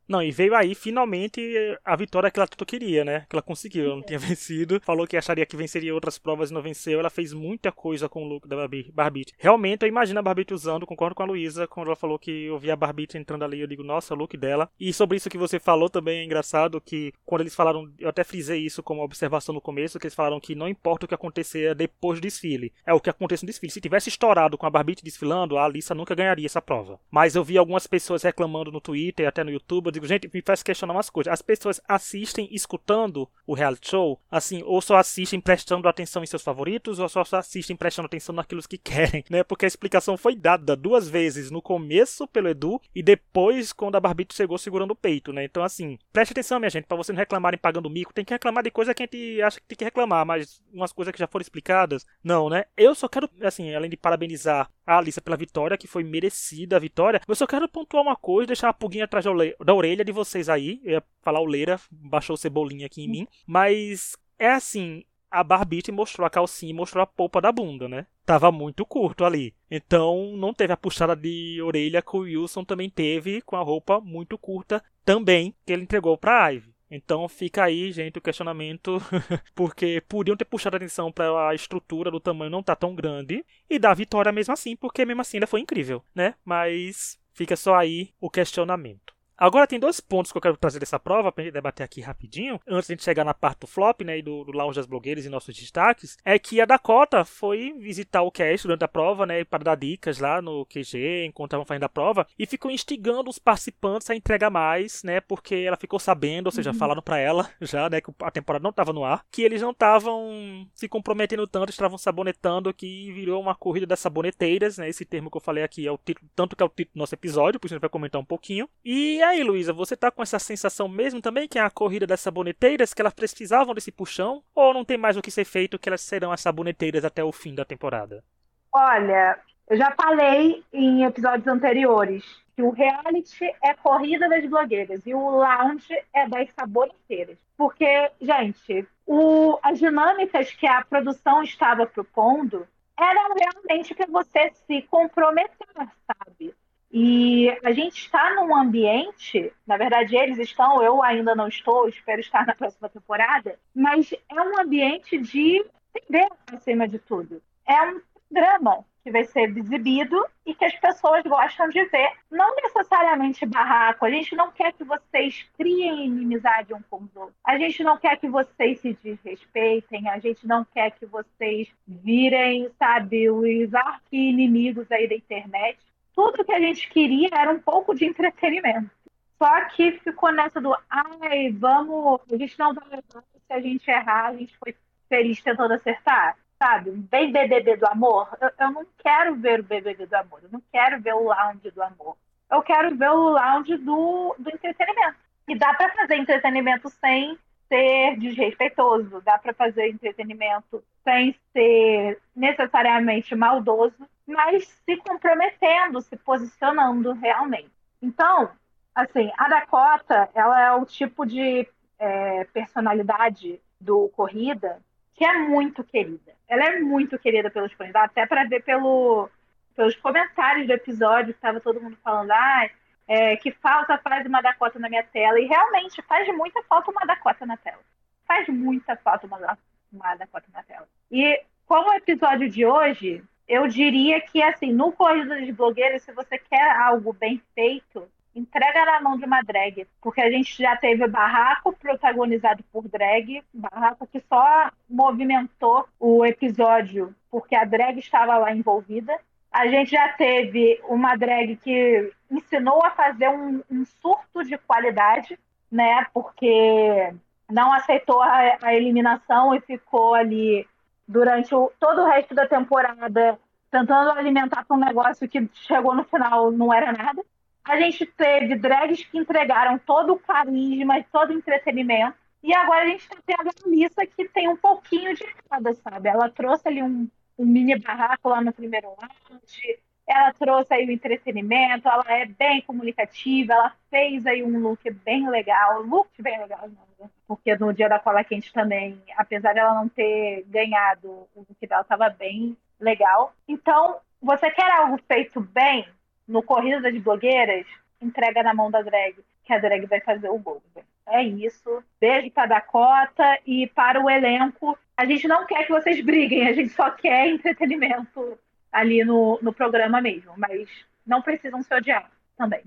Não, e veio aí finalmente a vitória que ela tanto queria, né? Que ela conseguiu, ela não tinha vencido. Falou que acharia que venceria outras provas e não venceu. Ela fez muita coisa com o look da Barbite. Realmente, eu imagino a Barbite usando, concordo com a Luísa, quando ela falou que eu vi a Barbite entrando ali, eu digo, nossa, o look dela. E sobre isso que você falou também é engraçado que quando eles falaram, eu até frisei isso como observação no começo, que eles falaram que não importa o que acontecer depois do desfile, é o que acontece no desfile. Se tivesse estourado com a Barbite desfilando, a Alissa nunca ganharia essa prova. Mas eu vi algumas pessoas reclamando no Twitter, até no YouTube, digo, gente, me faz questionar umas coisas. As pessoas assistem escutando o reality show, assim, ou só assistem prestando atenção em seus favoritos, ou só assistem prestando atenção naquilo que querem, né? Porque a explicação foi dada duas vezes no começo pelo Edu e depois quando a Barbito chegou segurando o peito, né? Então, assim, preste atenção, minha gente, para vocês não reclamarem pagando mico. Tem que reclamar de coisa que a gente acha que tem que reclamar, mas umas coisas que já foram explicadas, não, né? Eu só quero, assim, além de parabenizar a Alissa pela vitória, que foi merecida a vitória, eu só quero pontuar uma coisa, deixar a pulguinha atrás da orelha de vocês aí. Eu ia falar o Leira, baixou cebolinha aqui em mim. Mas é assim, a Barbite mostrou a calcinha e mostrou a polpa da bunda, né? Tava muito curto ali. Então não teve a puxada de orelha que o Wilson também teve com a roupa muito curta também que ele entregou pra Ivy. Então fica aí, gente, o questionamento, porque podiam ter puxado a atenção para a estrutura do tamanho não tá tão grande e dar vitória mesmo assim, porque mesmo assim ainda foi incrível, né? Mas fica só aí o questionamento. Agora tem dois pontos que eu quero trazer dessa prova para gente debater aqui rapidinho, antes de a gente chegar na parte do flop, né, e do, do lounge das blogueiras e nossos destaques, é que a Dakota foi visitar o cast durante a prova, né, para dar dicas lá no QG, enquanto estavam fazendo a prova, e ficou instigando os participantes a entregar mais, né, porque ela ficou sabendo, ou seja, uhum. falaram para ela já, né, que a temporada não estava no ar, que eles não estavam se comprometendo tanto, estavam sabonetando, que virou uma corrida das saboneteiras, né, esse termo que eu falei aqui é o título, tanto que é o título do nosso episódio, por isso a gente vai comentar um pouquinho. E aí, Luísa, você tá com essa sensação mesmo também que é a corrida das saboneteiras, que elas precisavam desse puxão? Ou não tem mais o que ser feito que elas serão as saboneteiras até o fim da temporada? Olha, eu já falei em episódios anteriores que o reality é corrida das blogueiras e o lounge é das saboneteiras. Porque, gente, o, as dinâmicas que a produção estava propondo eram realmente para você se comprometer, sabe? E a gente está num ambiente, na verdade eles estão, eu ainda não estou, espero estar na próxima temporada, mas é um ambiente de entender acima de tudo. É um drama que vai ser exibido e que as pessoas gostam de ver. Não necessariamente barraco, a gente não quer que vocês criem inimizade um com os outros. A gente não quer que vocês se desrespeitem, a gente não quer que vocês virem, sabe, os arqui-inimigos aí da internet tudo que a gente queria era um pouco de entretenimento. Só que ficou nessa do, ai, vamos, a gente não vai levar se a gente errar, a gente foi feliz tentando acertar, sabe? Bem BBB do amor. Eu, eu não quero ver o BBB do amor, eu não quero ver o lounge do amor. Eu quero ver o lounge do, do entretenimento. E dá para fazer entretenimento sem ser desrespeitoso, dá para fazer entretenimento sem ser necessariamente maldoso, mas se comprometendo, se posicionando realmente. Então, assim, a Dakota, ela é o tipo de é, personalidade do corrida que é muito querida. Ela é muito querida pelos fãs, até para ver pelo, pelos comentários do episódio, estava todo mundo falando, ah, é, que falta faz uma Dakota na minha tela. E realmente faz muita falta uma Dakota na tela. Faz muita falta uma, uma Dakota na tela. E como o episódio de hoje, eu diria que, assim, no Corrida de Blogueiros, se você quer algo bem feito, entrega na mão de uma drag. Porque a gente já teve Barraco protagonizado por drag, Barraco que só movimentou o episódio porque a drag estava lá envolvida. A gente já teve uma drag que ensinou a fazer um, um surto de qualidade, né? Porque não aceitou a, a eliminação e ficou ali durante o, todo o resto da temporada tentando alimentar para um negócio que chegou no final não era nada. A gente teve drags que entregaram todo o carisma, todo o entretenimento. E agora a gente está tendo a Alissa que tem um pouquinho de cada, sabe? Ela trouxe ali um, um mini barraco lá no primeiro lounge, ela trouxe aí o entretenimento, ela é bem comunicativa, ela fez aí um look bem legal, look bem legal, não, porque no dia da cola quente também, apesar dela não ter ganhado, o look dela estava bem legal. Então, você quer algo feito bem no Corrida das Blogueiras? Entrega na mão da drag, que a drag vai fazer o gol. É isso. Beijo para Dakota e para o elenco. A gente não quer que vocês briguem, a gente só quer entretenimento ali no, no programa mesmo, mas não precisam se odiar também.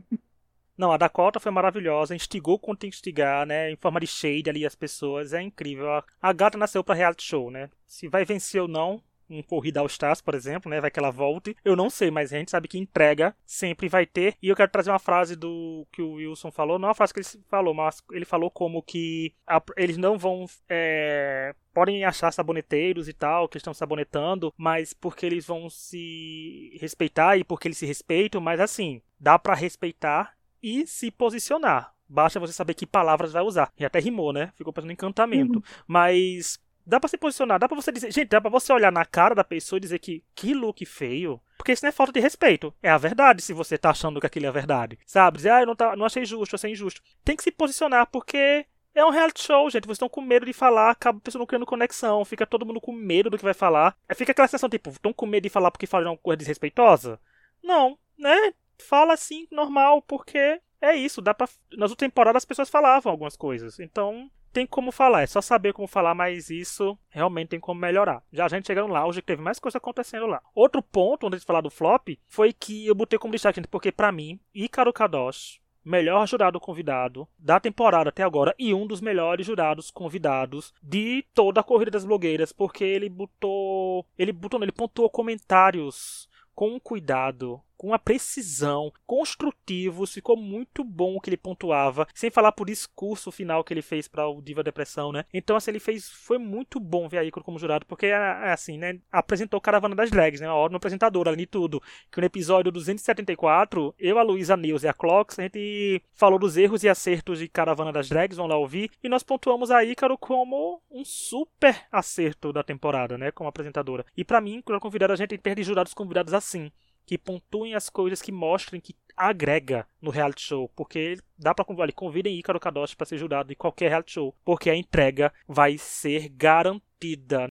Não, a Dakota foi maravilhosa, instigou quanto instigar, né? Em forma de shade ali as pessoas, é incrível. A, gata nasceu para reality show, né? Se vai vencer ou não, um Corrida All Stars, por exemplo, né? Vai que ela volte. Eu não sei, mas a gente sabe que entrega sempre vai ter. E eu quero trazer uma frase do que o Wilson falou, não a frase que ele falou, mas ele falou como que a, eles não vão. É, podem achar saboneteiros e tal, que estão sabonetando, mas porque eles vão se respeitar e porque eles se respeitam, mas assim, dá para respeitar e se posicionar. Basta você saber que palavras vai usar. E até rimou, né? Ficou parecendo encantamento. Uhum. Mas dá para se posicionar, dá para você dizer, gente, dá para você olhar na cara da pessoa e dizer que que look feio. Porque isso não é falta de respeito. É a verdade se você tá achando que aquilo é a verdade. Sabe? Dizer, ah, eu não, tá, não achei justo, achei injusto. Tem que se posicionar porque É um reality show, gente. Vocês estão com medo de falar, acaba a pessoa não criando conexão, fica todo mundo com medo do que vai falar. Fica aquela sensação, tipo, estão com medo de falar porque falaram uma coisa desrespeitosa? Não, né? Fala assim, normal, porque é isso, dá pra. Nas últimas temporadas as pessoas falavam algumas coisas. Então, tem como falar, é só saber como falar, mas isso realmente tem como melhorar. Já a gente chegando lá, hoje teve mais coisa acontecendo lá. Outro ponto, onde a gente falar do flop, foi que eu botei como destaque, porque para mim, Ícaro Kadosh, melhor jurado convidado da temporada até agora e um dos melhores jurados convidados de toda a corrida das blogueiras, porque ele botou, ele botou, ele pontuou comentários com cuidado, com a precisão, construtivos, ficou muito bom o que ele pontuava, sem falar por discurso final que ele fez para o Diva Depressão, né? Então, assim, ele fez, foi muito bom ver aí como jurado, porque, é, é assim, né, apresentou Caravana das Drags, né, uma ordem apresentadora, de tudo, que no episódio 274, eu, a Luísa News e a Clocks, a gente falou dos erros e acertos de Caravana das Drags, vão lá ouvir, e nós pontuamos a Ícaro como um super acerto da temporada, né, como apresentadora. E para mim, quando convidado, a gente perde jurados convidados assim que pontuem as coisas que mostrem que agrega no reality show, porque dá para convidar, convidem Ícaro Kadoshi para ser jurado em qualquer reality show, porque a entrega vai ser garantida.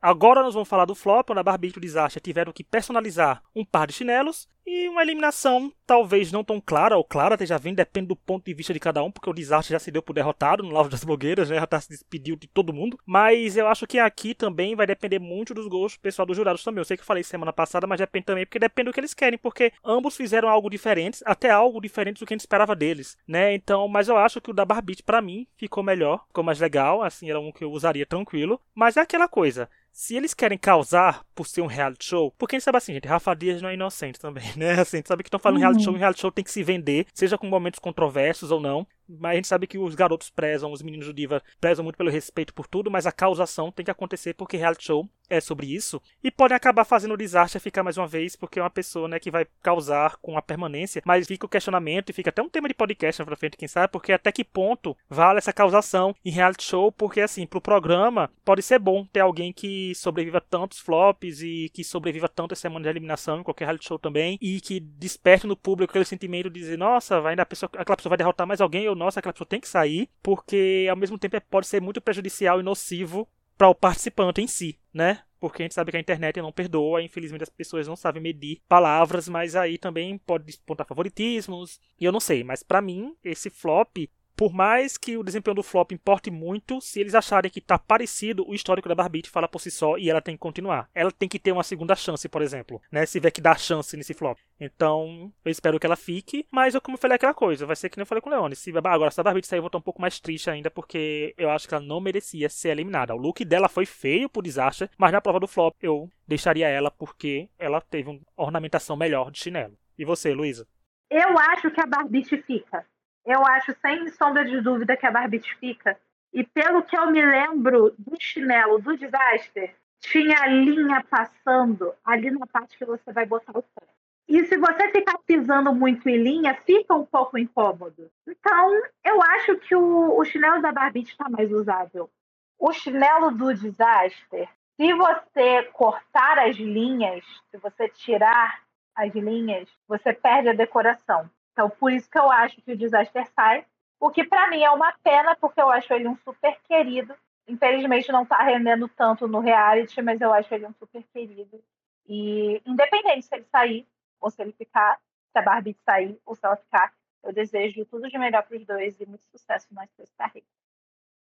Agora nós vamos falar do flop, onde a Barbie e o Desastre tiveram que personalizar um par de chinelos e uma eliminação talvez não tão clara, ou clara, até já vem, depende do ponto de vista de cada um, porque o Desastre já se deu por derrotado no Lavo das Blogueiras, né? já tá se despediu de todo mundo. Mas eu acho que aqui também vai depender muito dos do pessoal dos jurados também. Eu sei que eu falei semana passada, mas depende também, porque depende do que eles querem, porque ambos fizeram algo diferente, até algo diferente do que a gente esperava deles, né? Então, mas eu acho que o da Barbite, para mim, ficou melhor, ficou mais legal, assim, era um que eu usaria tranquilo. Mas é aquela coisa, se eles querem causar por ser um reality show, porque a gente sabe assim, gente, Rafa Dias não é inocente também, né? Assim, a gente sabe que estão falando uhum. reality show, e reality show tem que se vender, seja com momentos controversos ou não. Mas a gente sabe que os garotos prezam, os meninos do Diva prezam muito pelo respeito por tudo, mas a causação tem que acontecer porque reality show é sobre isso. E podem acabar fazendo o desastre ficar mais uma vez, porque é uma pessoa né, que vai causar com a permanência. Mas fica o questionamento e fica até um tema de podcast pra frente, quem sabe, porque até que ponto vale essa causação em reality show, porque assim, pro programa pode ser bom ter alguém que sobreviva tantos flops e que sobreviva tantas semanas de eliminação em qualquer reality show também, e que desperte no público aquele sentimento de dizer, nossa, vai, a pessoa, aquela pessoa vai derrotar mais alguém, ou nossa, aquela pessoa tem que sair, porque ao mesmo tempo é, pode ser muito prejudicial e nocivo para o participante em si, né? Porque a gente sabe que a internet não perdoa, infelizmente as pessoas não sabem medir palavras, mas aí também pode despontar favoritismos, e eu não sei, mas para mim esse flop por mais que o desempenho do flop importe muito, se eles acharem que está parecido, o histórico da Barbie fala por si só e ela tem que continuar. Ela tem que ter uma segunda chance, por exemplo, né? Se tiver que dar chance nesse flop. Então, eu espero que ela fique, mas eu como eu falei aquela coisa, vai ser que nem eu falei com o Leone. Se, agora, se a Barbie sair, eu vou estar um pouco mais triste ainda, porque eu acho que ela não merecia ser eliminada. O look dela foi feio por desastre, mas na prova do flop eu deixaria ela porque ela teve uma ornamentação melhor de chinelo. E você, Luísa? Eu acho que a Barbie fica eu acho sem sombra de dúvida que a Barbite fica. E pelo que eu me lembro do chinelo do desastre, tinha linha passando ali na parte que você vai botar o pé. E se você ficar pisando muito em linha, fica um pouco incômodo. Então, eu acho que o, o chinelo da Barbite está mais usável. O chinelo do desastre, se você cortar as linhas, se você tirar as linhas, você perde a decoração. Então, por isso que eu acho que o Disaster sai. O que para mim é uma pena, porque eu acho ele um super querido. Infelizmente não tá rendendo tanto no reality, mas eu acho ele um super querido. E independente se ele sair ou se ele ficar, se a Barbie sair ou se ela ficar, eu desejo tudo de melhor para os dois e muito sucesso nas suas carreiras.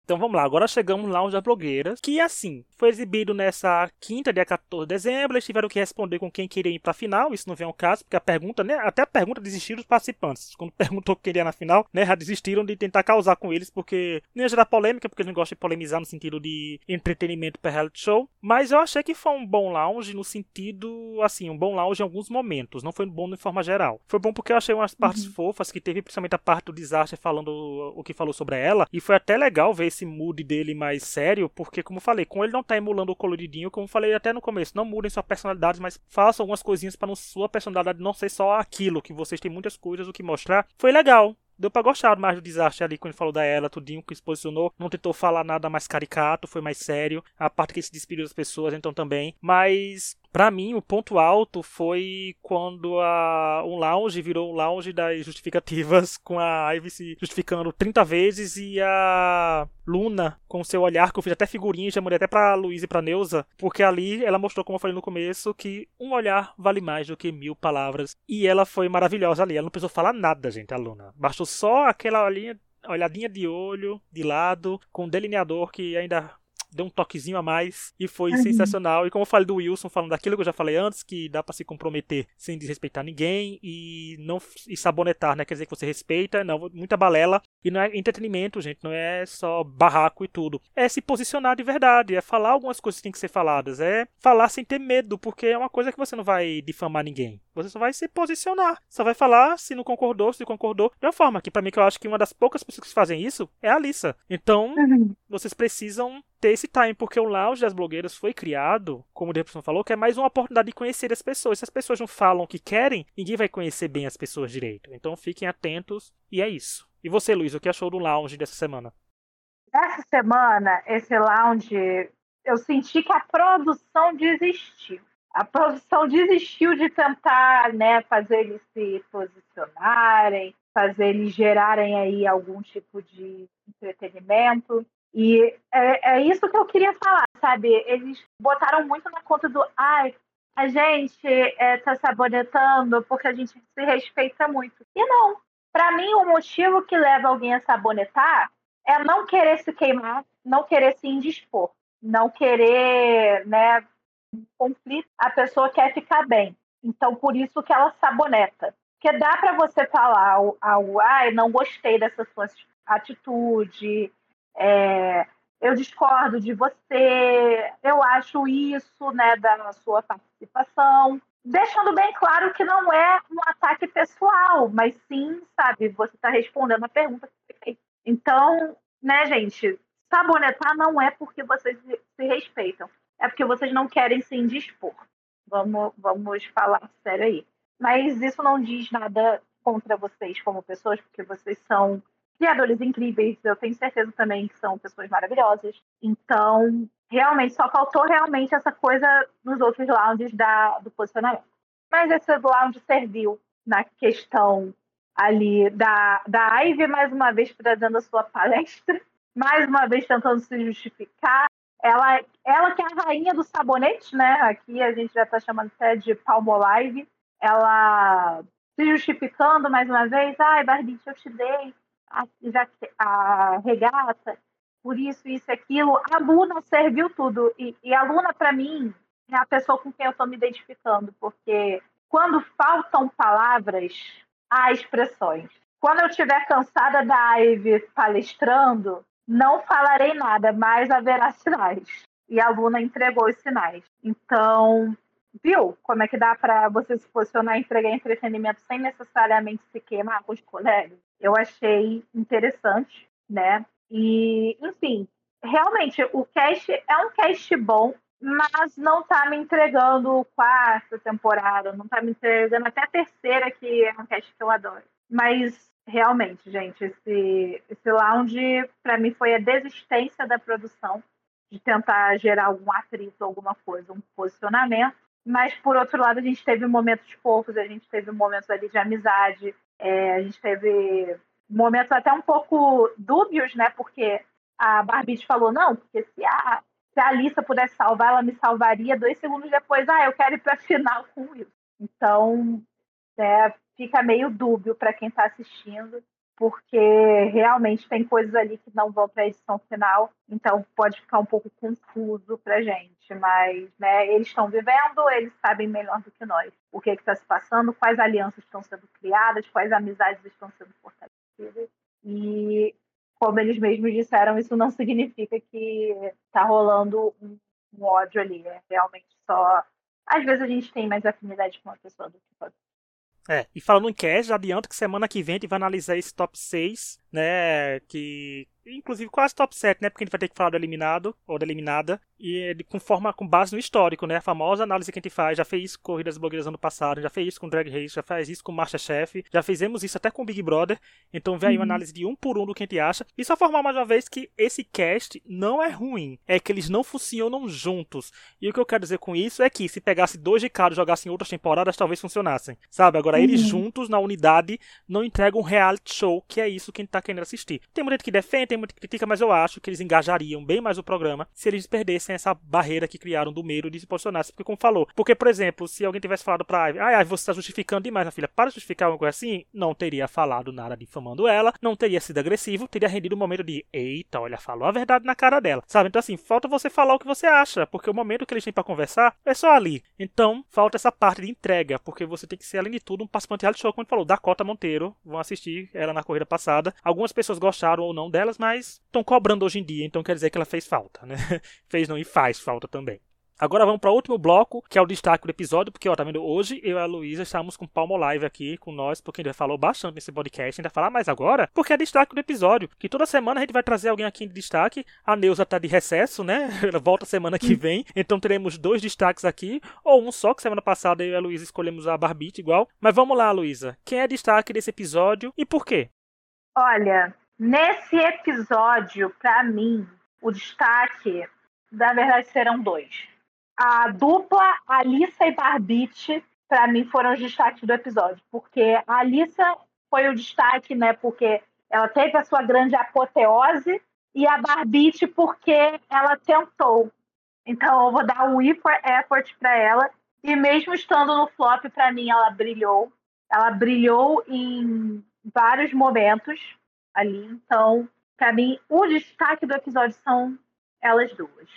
Então vamos lá, agora chegamos lá onde as blogueiras, que assim, foi exibido nessa quinta, dia 14 de dezembro, eles tiveram que responder com quem queria ir pra final, isso não vem ao caso, porque a pergunta, né, até a pergunta desistiram os participantes, quando perguntou quem queria na final, né, já desistiram de tentar causar com eles, porque nem ia gerar polêmica, porque eles não gostam de polemizar no sentido de entretenimento para reality show, mas eu achei que foi um bom lounge no sentido, assim, um bom lounge em alguns momentos, não foi bom de forma geral. Foi bom porque eu achei umas partes uhum. fofas, que teve principalmente a parte do desastre falando o que falou sobre ela, e foi até legal ver esse mood dele mais sério, porque, como eu falei, com ele não tá emulando o coloridinho, como eu falei até no começo, não mudem sua personalidade, mas façam algumas coisinhas para sua personalidade não ser só aquilo, que vocês têm muitas coisas o que mostrar. Foi legal, deu pra gostar mais do desastre ali quando ele falou da ela, tudinho que se posicionou. Não tentou falar nada mais caricato, foi mais sério. A parte que se despediu das pessoas, então também. Mas Para mim, o ponto alto foi quando a, um lounge virou um lounge das justificativas, com a Ivy se justificando 30 vezes e a Luna, com seu olhar, que eu fiz até figurinha, já mandei até pra Luiz e pra Neuza, porque ali ela mostrou, como eu falei no começo, que um olhar vale mais do que mil palavras. E ela foi maravilhosa ali. Ela não precisou falar nada, gente, a Luna. Bastou só aquela olhinha olhadinha de olho, de lado, com um delineador que ainda deu um toquezinho a mais e foi uhum. sensacional. E como eu falei do Wilson, falando daquilo que eu já falei antes, que dá para se comprometer sem desrespeitar ninguém e não e sabonetar, né? Quer dizer que você respeita, não, muita balela. E não é entretenimento, gente, não é só barraco e tudo. É se posicionar de verdade, é falar algumas coisas que têm que ser faladas, é falar sem ter medo, porque é uma coisa que você não vai difamar ninguém. Você só vai se posicionar. Só vai falar se não concordou, se concordou. De uma forma que, para mim, que eu acho que uma das poucas pessoas que fazem isso é a Alissa. Então, uhum. vocês precisam ter esse time, porque o lounge das blogueiras foi criado, como o Depressão falou, que é mais uma oportunidade de conhecer as pessoas. Se as pessoas não falam o que querem, ninguém vai conhecer bem as pessoas direito. Então fiquem atentos e é isso. E você, Luiz, o que achou do lounge dessa semana? Essa semana, esse lounge, eu senti que a produção desistiu. A produção desistiu de tentar né, fazer eles se posicionarem, fazer eles gerarem aí algum tipo de entretenimento. E é, é, isso que eu queria falar, sabe? Eles botaram muito na conta do ai, a gente é, sabonetando porque a gente se respeita muito. E não. Para mim, o motivo que leva alguém a sabonetar é não querer se queimar, não querer se indispor, não querer, né, conflito, a pessoa quer ficar bem. Então, por isso que ela saboneta. Porque dá para você falar algo, ai, não gostei dessa sua atitude, é, eu discordo de você, eu acho isso, né, da sua participação, deixando bem claro que não é um ataque pessoal, mas sim, sabe, você está respondendo a pergunta que foi feita. Então, né, gente, sabonetar não é porque vocês se respeitam, é porque vocês não querem se indispor. Vamos, vamos falar sério aí. Mas isso não diz nada contra vocês como pessoas, porque vocês são criadores incríveis, eu tenho certeza também que são pessoas maravilhosas. Então, realmente, só faltou realmente essa coisa nos outros lounges da, do posicionamento. Mas esse lounge serviu na questão ali da, da Ivy, mais uma vez trazendo a sua palestra, mais uma vez tentando se justificar. Ela, ela que é a rainha do sabonete, né? Aqui a gente já está chamando até de Palmolive. Ela se justificando mais uma vez. Ai, Barbie, eu te dei a, a regata, por isso, isso, aquilo. A Luna serviu tudo. E, e a Luna, para mim, é a pessoa com quem eu estou me identificando, porque quando faltam palavras, há expressões. Quando eu estiver cansada da Ivy palestrando, não falarei nada, mas haverá sinais. E a Luna entregou os sinais. Então, viu como é que dá para você se posicionar e entregar entretenimento sem necessariamente se queimar com os colegas? Eu achei interessante, né? E, enfim, realmente o cast é um cast bom, mas não tá me entregando quarta temporada, não tá me entregando até a terceira, que é um cast que eu adoro. Mas realmente, gente, esse, esse lounge, para mim, foi a desistência da produção de tentar gerar algum atrito, alguma coisa, um posicionamento. Mas, por outro lado, a gente teve momentos fofos, a gente teve momentos ali de amizade, é, a gente teve momentos até um pouco dúbios, né? Porque a Barbie falou, não, porque se a, se a Alissa pudesse salvar, ela me salvaria. Dois segundos depois, ah, eu quero ir para final com isso. Então, é, fica meio dúbio para quem está assistindo porque realmente tem coisas ali que não vão para a edição final, então pode ficar um pouco confuso para gente, mas né, eles estão vivendo, eles sabem melhor do que nós o que está se passando, quais alianças estão sendo criadas, quais amizades estão sendo fortalecidas, e como eles mesmos disseram, isso não significa que está rolando um, um ódio ali, é realmente só. Às vezes a gente tem mais afinidade com uma pessoa do que com outra. É, e falando em cast, já adianto que semana que vem a gente vai analisar esse top 6, né? Que inclusive quase top 7, né? Porque a gente vai ter que falar do eliminado ou da eliminada. E ele com base no histórico, né? A famosa análise que a gente faz. Já fez isso com Corridas Blogueiras ano passado, já fez isso com Drag Race, já faz isso com Masterchef, já fizemos isso até com Big Brother. Então vem aí uma uhum. análise de um por um do que a gente acha. E só formar mais uma vez que esse cast não é ruim. É que eles não funcionam juntos. E o que eu quero dizer com isso é que se pegasse dois de cada e jogasse em outras temporadas, talvez funcionassem. Sabe? Agora, uhum. eles juntos na unidade não entregam um reality show, que é isso que a gente tá querendo assistir. Tem muita gente que defende, tem muita critica, mas eu acho que eles engajariam bem mais o programa se eles perdessem essa barreira que criaram do medo de se posicionar. Porque, como falou, porque, por exemplo, se alguém tivesse falado pra Ivy, ah, você está justificando demais, minha filha, para justificar uma coisa assim, não teria falado nada difamando ela, não teria sido agressivo, teria rendido um momento de, eita, olha, falou a verdade na cara dela, sabe? Então, assim, falta você falar o que você acha, porque o momento que eles têm para conversar é só ali. Então, falta essa parte de entrega, porque você tem que ser, além de tudo, um participante de reality show, como a gente falou, Dakota Monteiro, vão assistir ela na corrida passada. Algumas pessoas gostaram ou não delas, mas estão cobrando hoje em dia, então quer dizer que ela fez falta, né? fez não e faz falta também. Agora vamos para o último bloco, que é o destaque do episódio, porque, ó, tá vendo? Hoje eu e a Luísa estamos com Palmo Live aqui com nós, porque a gente falou bastante nesse podcast, ainda falar mais agora, porque é destaque do episódio, que toda semana a gente vai trazer alguém aqui de destaque. A Neuza tá de recesso, né? Ela volta semana que vem, então teremos dois destaques aqui, ou um só, que semana passada eu e a Luísa escolhemos a Barbite igual. Mas vamos lá, Luísa. Quem é destaque desse episódio e por quê? Olha, nesse episódio, para mim, o destaque, na verdade, serão dois a dupla Alissa e Barbite, para mim, foram os destaques do episódio. Porque a Alissa foi o destaque, né? Porque ela teve a sua grande apoteose, e a Barbite porque ela tentou. Então, eu vou dar um effort para ela. E mesmo estando no flop, para mim, ela brilhou. Ela brilhou em vários momentos ali. Então, para mim, o destaque do episódio são elas duas.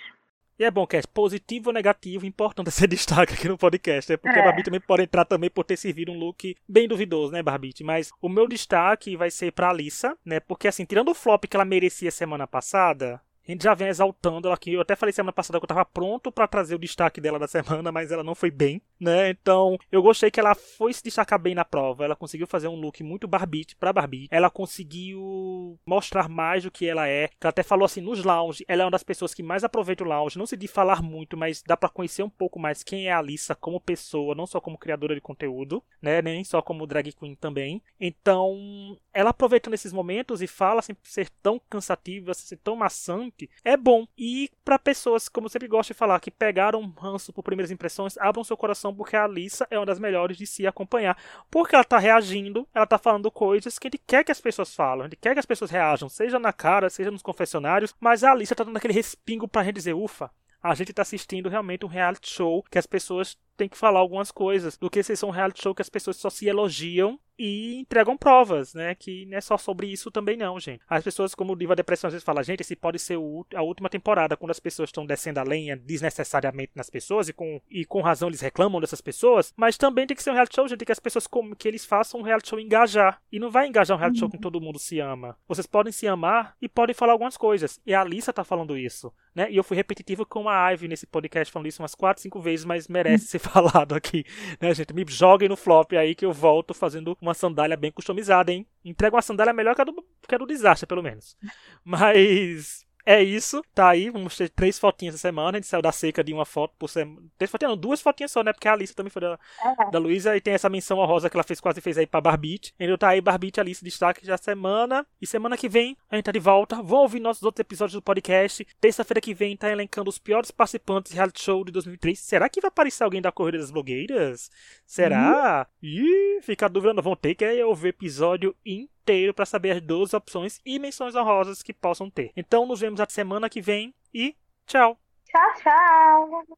E é bom que é positivo ou negativo, importante ser destaque aqui no podcast, né? Porque é. a Barbie também pode entrar também por ter servido um look bem duvidoso, né, Barbite? Mas o meu destaque vai ser pra Alissa, né? Porque assim, tirando o flop que ela merecia semana passada, a gente já vem exaltando ela aqui. Eu até falei semana passada que eu tava pronto para trazer o destaque dela da semana, mas ela não foi bem, né? Então, eu gostei que ela foi se destacar bem na prova. Ela conseguiu fazer um look muito Barbie para Barbie. Ela conseguiu mostrar mais do que ela é. Ela até falou assim nos lounge, ela é uma das pessoas que mais aproveita o lounge. Não se de falar muito, mas dá para conhecer um pouco mais quem é a Alissa como pessoa, não só como criadora de conteúdo, né? Nem só como drag queen também. Então, ela aproveitando esses momentos e fala sem ser tão cansativa, sem ser tão maçante é bom. E para pessoas, como eu sempre gosto de falar, que pegaram um ranço por primeiras impressões, abram seu coração porque a Alissa é uma das melhores de se acompanhar. Porque ela tá reagindo, ela tá falando coisas que gente quer que as pessoas falem, gente quer que as pessoas reajam, seja na cara, seja nos confessionários, mas a Alissa tá dando aquele respingo pra gente dizer, ufa, a gente está assistindo realmente um reality show que as pessoas têm que falar algumas coisas, do que se são um reality show que as pessoas só se elogiam e entregam provas, né? Que não é só sobre isso também não, gente. As pessoas, como o Diva Depressão às vezes fala, gente, esse pode ser a última temporada, quando as pessoas estão descendo a lenha desnecessariamente nas pessoas e com, e com razão eles reclamam dessas pessoas, mas também tem que ser um reality show, gente, que as pessoas como que eles façam um reality show engajar. E não vai engajar um reality show que uhum. todo mundo se ama. Vocês podem se amar e podem falar algumas coisas. E a Alissa tá falando isso, né? E eu fui repetitivo com a Ivy nesse podcast falando isso umas 4, 5 vezes, mas merece ser falado aqui, né, gente? Me joguem no flop aí que eu volto fazendo uma sandália bem customizada, hein? Entrega uma sandália melhor que a do, que a do desastre, pelo menos. Mas é isso, tá aí. Vamos ter três fotinhas essa semana. A gente saiu da seca de uma foto por semana. Três fotinhas, não, duas fotinhas só, né? Porque a Alice também foi da, é. da Luísa. E tem essa menção honrosa que ela fez, quase fez aí pra Barbite. Então tá aí, Barbite, Alice, destaque já semana. E semana que vem a gente tá de volta. Vão ouvir nossos outros episódios do podcast. Terça-feira que vem tá elencando os piores participantes de reality show de 2003. Será que vai aparecer alguém da Corrida das Blogueiras? Será? Uhum. Ih, fica a dúvida, não vão ter que ouvir episódio inteiro inteiro para saber as 12 opções e menções honrosas que possam ter. Então nos vemos a semana que vem e tchau. Tchau, tchau.